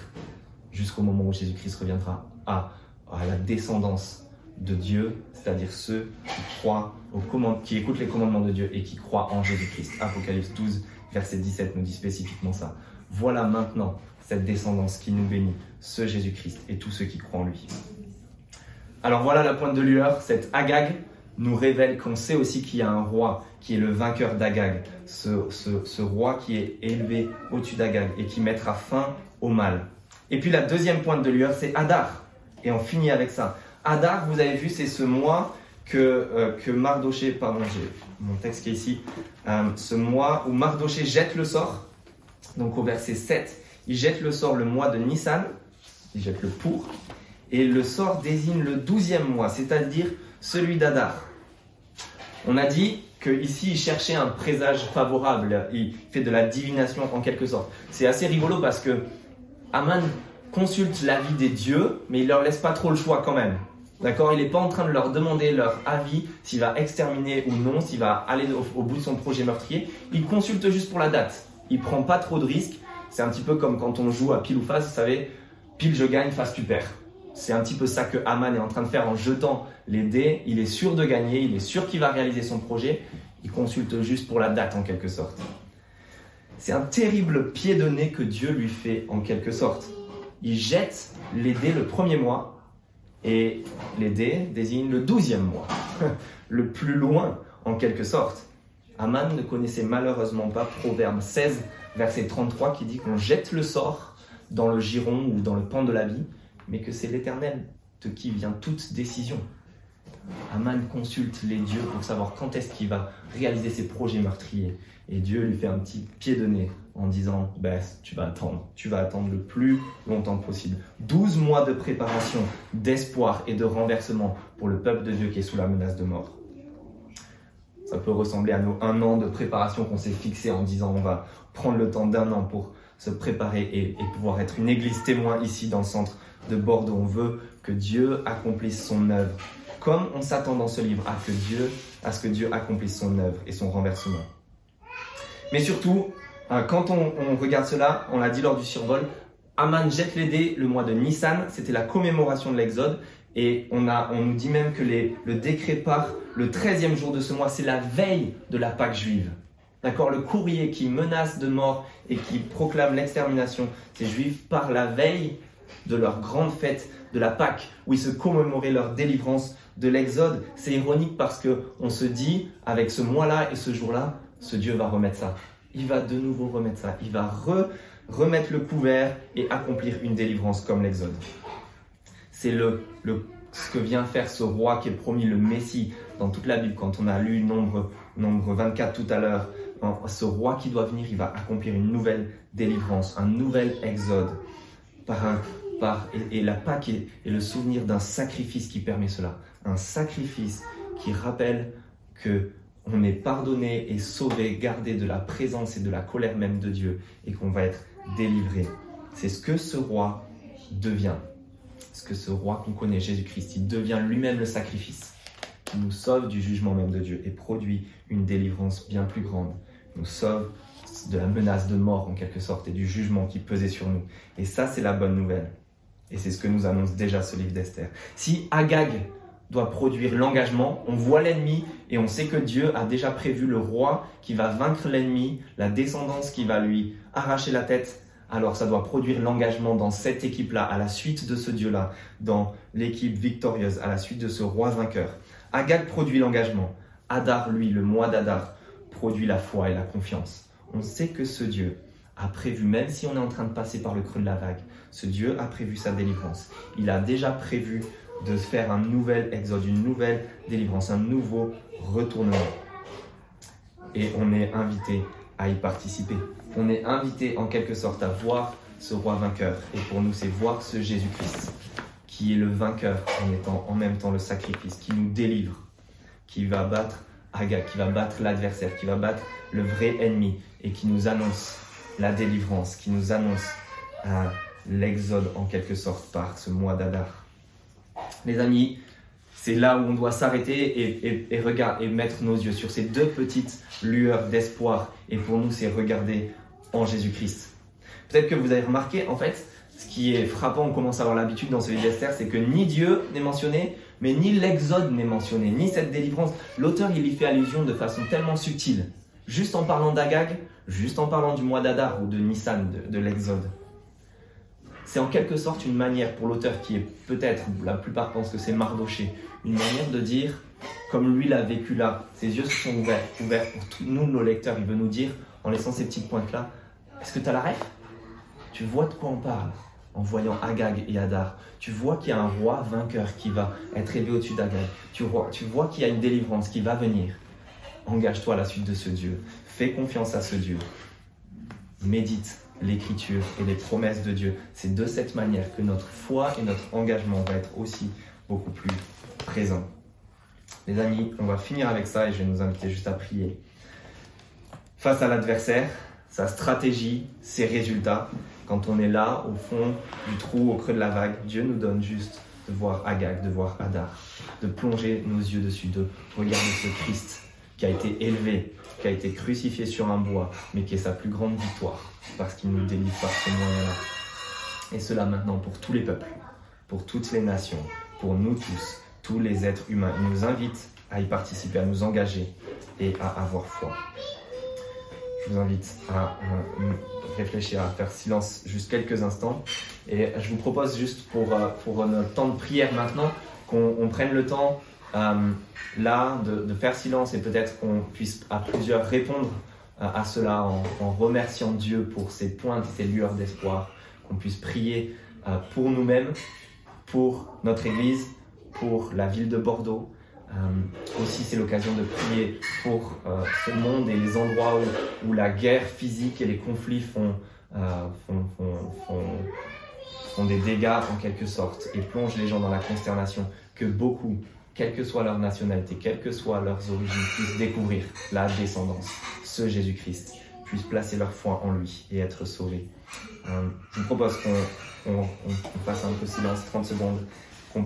jusqu'au moment où Jésus-Christ reviendra à, à, la descendance de Dieu, c'est-à-dire ceux qui croient au qui écoutent les commandements de Dieu et qui croient en Jésus-Christ. Apocalypse 12, verset 17 nous dit spécifiquement ça. Voilà maintenant cette descendance qui nous bénit, ce Jésus-Christ et tous ceux qui croient en lui. Alors voilà la pointe de lueur, cette Agag nous révèle qu'on sait aussi qu'il y a un roi qui est le vainqueur d'Agag, ce, roi qui est élevé au-dessus d'Agag et qui mettra fin au mal. Et puis la deuxième pointe de lueur, c'est Adar. Et on finit avec ça. Adar, vous avez vu, c'est ce mois que, euh, que Mardoché, pardon, j'ai mon texte qui est ici, euh, ce mois où Mardoché jette le sort. Donc au verset 7, il jette le sort le mois de Nissan, il jette le pour, et le sort désigne le douzième mois, c'est-à-dire celui d'Adar. On a dit qu'ici, il cherchait un présage favorable, il fait de la divination en quelque sorte. C'est assez rigolo parce que Aman consulte l'avis des dieux, mais il leur laisse pas trop le choix quand même. D'accord Il n'est pas en train de leur demander leur avis, s'il va exterminer ou non, s'il va aller au, bout de son projet meurtrier. Il consulte juste pour la date. Il prend pas trop de risques. C'est un petit peu comme quand on joue à pile ou face, vous savez, pile je gagne, face tu perds. C'est un petit peu ça que Haman est en train de faire en jetant les dés. Il est sûr de gagner, il est sûr qu'il va réaliser son projet. Il consulte juste pour la date en quelque sorte. C'est un terrible pied de nez que Dieu lui fait en quelque sorte. Il jette les dés le premier mois et les dés désignent le douzième mois, le plus loin en quelque sorte. Haman ne connaissait malheureusement pas Proverbe 16, verset 33 qui dit qu'on jette le sort dans le giron ou dans le pan de la vie mais que c'est l'Éternel de qui vient toute décision. Aman consulte les dieux pour savoir quand est-ce qu'il va réaliser ses projets meurtriers. Et Dieu lui fait un petit pied de nez en disant ben, Tu vas attendre, tu vas attendre le plus longtemps possible. 12 mois de préparation, d'espoir et de renversement pour le peuple de Dieu qui est sous la menace de mort. Ça peut ressembler à nos un an de préparation qu'on s'est fixé en disant On va prendre le temps d'un an pour se préparer et, et pouvoir être une église témoin ici dans le centre de Bordeaux. On veut que Dieu accomplisse son œuvre. Comme on s'attend dans ce livre à, que Dieu, à ce que Dieu accomplisse son œuvre et son renversement. Mais surtout, hein, quand on, regarde cela, on l'a dit lors du survol, Aman jette les dés le mois de Nissan, c'était la commémoration de l'Exode, et on, a, on nous dit même que le décret part le 13e jour de ce mois, c'est la veille de la Pâque juive. D'accord Le courrier qui menace de mort et qui proclame l'extermination ces juifs par la veille de leur grande fête de la Pâque, où ils se commémoraient leur délivrance de l'Exode, c'est ironique parce que on se dit, avec ce mois-là et ce jour-là, ce Dieu va remettre ça. Il va de nouveau remettre ça. Il va remettre le couvert et accomplir une délivrance comme l'Exode. C'est le, le, ce que vient faire ce roi qui est promis le Messie dans toute la Bible. Quand on a lu nombre, nombre 24 tout à l'heure, ce roi qui doit venir, il va accomplir une nouvelle délivrance, un nouvel exode par un, par, et, la Pâque est, le souvenir d'un sacrifice qui permet cela. Un sacrifice qui rappelle que on est pardonné et sauvé, gardé de la présence et de la colère même de Dieu et qu'on va être délivré. C'est ce que ce roi devient. Ce que ce roi qu'on connaît, Jésus-Christ, il devient lui-même le sacrifice qui nous sauve du jugement même de Dieu et produit une délivrance bien plus grande. nous sauve de la menace de mort en quelque sorte et du jugement qui pesait sur nous. Et ça, c'est la bonne nouvelle. Et c'est ce que nous annonce déjà ce livre d'Esther. Si Agag doit produire l'engagement, on voit l'ennemi et on sait que Dieu a déjà prévu le roi qui va vaincre l'ennemi, la descendance qui va lui arracher la tête. Alors ça doit produire l'engagement dans cette équipe-là, à la suite de ce Dieu-là, dans l'équipe victorieuse, à la suite de ce roi vainqueur. Agag produit l'engagement. Adar, lui, le mois d'Adar, produit la foi et la confiance. On sait que ce Dieu a prévu, même si on est en train de passer par le creux de la vague, ce Dieu a prévu sa délivrance. Il a déjà prévu de faire un nouvel exode, une nouvelle délivrance, un nouveau retournement. Et on est invité à y participer. On est invité en quelque sorte à voir ce roi vainqueur. Et pour nous, c'est voir ce Jésus-Christ qui est le vainqueur en étant en même temps le sacrifice, qui nous délivre, qui va battre Agag, qui va battre l'adversaire, qui va battre le vrai ennemi et qui nous annonce la délivrance, qui nous annonce euh, l'exode en quelque sorte par ce mois d'Adar. Les amis, c'est là où on doit s'arrêter et, et, et mettre nos yeux sur ces deux petites lueurs d'espoir. Et pour nous, c'est regarder en Jésus-Christ. Peut-être que vous avez remarqué, en fait, ce qui est frappant, on commence à avoir l'habitude dans ce livre d'Esther, c'est que ni Dieu n'est mentionné, mais ni l'Exode n'est mentionné, ni cette délivrance. L'auteur, il y fait allusion de façon tellement subtile. Juste en parlant d'Agag, juste en parlant du mois d'Adar ou de Nissan, de, l'Exode. C'est en quelque sorte une manière pour l'auteur qui est peut-être, la plupart pensent que c'est Mardoché, une manière de dire, comme lui l'a vécu là, ses yeux se sont ouverts, ouverts pour nous, nos lecteurs, il veut nous dire, en laissant ces petites pointes-là, est-ce que tu as la ref? Tu vois de quoi on parle en voyant Agag et Adar. Tu vois qu'il y a un roi vainqueur qui va être élevé au-dessus d'Agag. Tu vois, tu vois qu'il y a une délivrance qui va venir. Engage-toi à la suite de ce Dieu. Fais confiance à ce Dieu. Médite l'écriture et les promesses de Dieu. C'est de cette manière que notre foi et notre engagement vont être aussi beaucoup plus présents. Les amis, on va finir avec ça et je vais nous inviter juste à prier. Face à l'adversaire, sa stratégie, ses résultats, quand on est là, au fond du trou, au creux de la vague, Dieu nous donne juste de voir Agag, de voir Adar, de plonger nos yeux dessus, de regarder ce Christ qui a été élevé, qui a été crucifié sur un bois, mais qui est sa plus grande victoire, parce qu'il nous délivre par ce moyen-là. Et cela maintenant pour tous les peuples, pour toutes les nations, pour nous tous, tous les êtres humains. Il nous invite à y participer, à nous engager et à avoir foi. Je vous invite à euh, réfléchir, à faire silence juste quelques instants. Et je vous propose juste pour, euh, pour notre temps de prière maintenant qu'on prenne le temps là de, faire silence et peut-être qu'on puisse à plusieurs répondre euh, à cela en, remerciant Dieu pour ces pointes et ces lueurs d'espoir, qu'on puisse prier pour nous-mêmes, pour notre Église, pour la ville de Bordeaux. aussi, c'est l'occasion de prier pour ce monde et les endroits où, la guerre physique et les conflits euh, font, des dégâts en quelque sorte et plongent les gens dans la consternation, que beaucoup, quelle que soit leur nationalité, quelles que soient leurs origines, puissent découvrir la descendance, ce Jésus-Christ, puissent placer leur foi en lui et être sauvés. Euh, je vous propose qu'on fasse un peu silence, 30 secondes,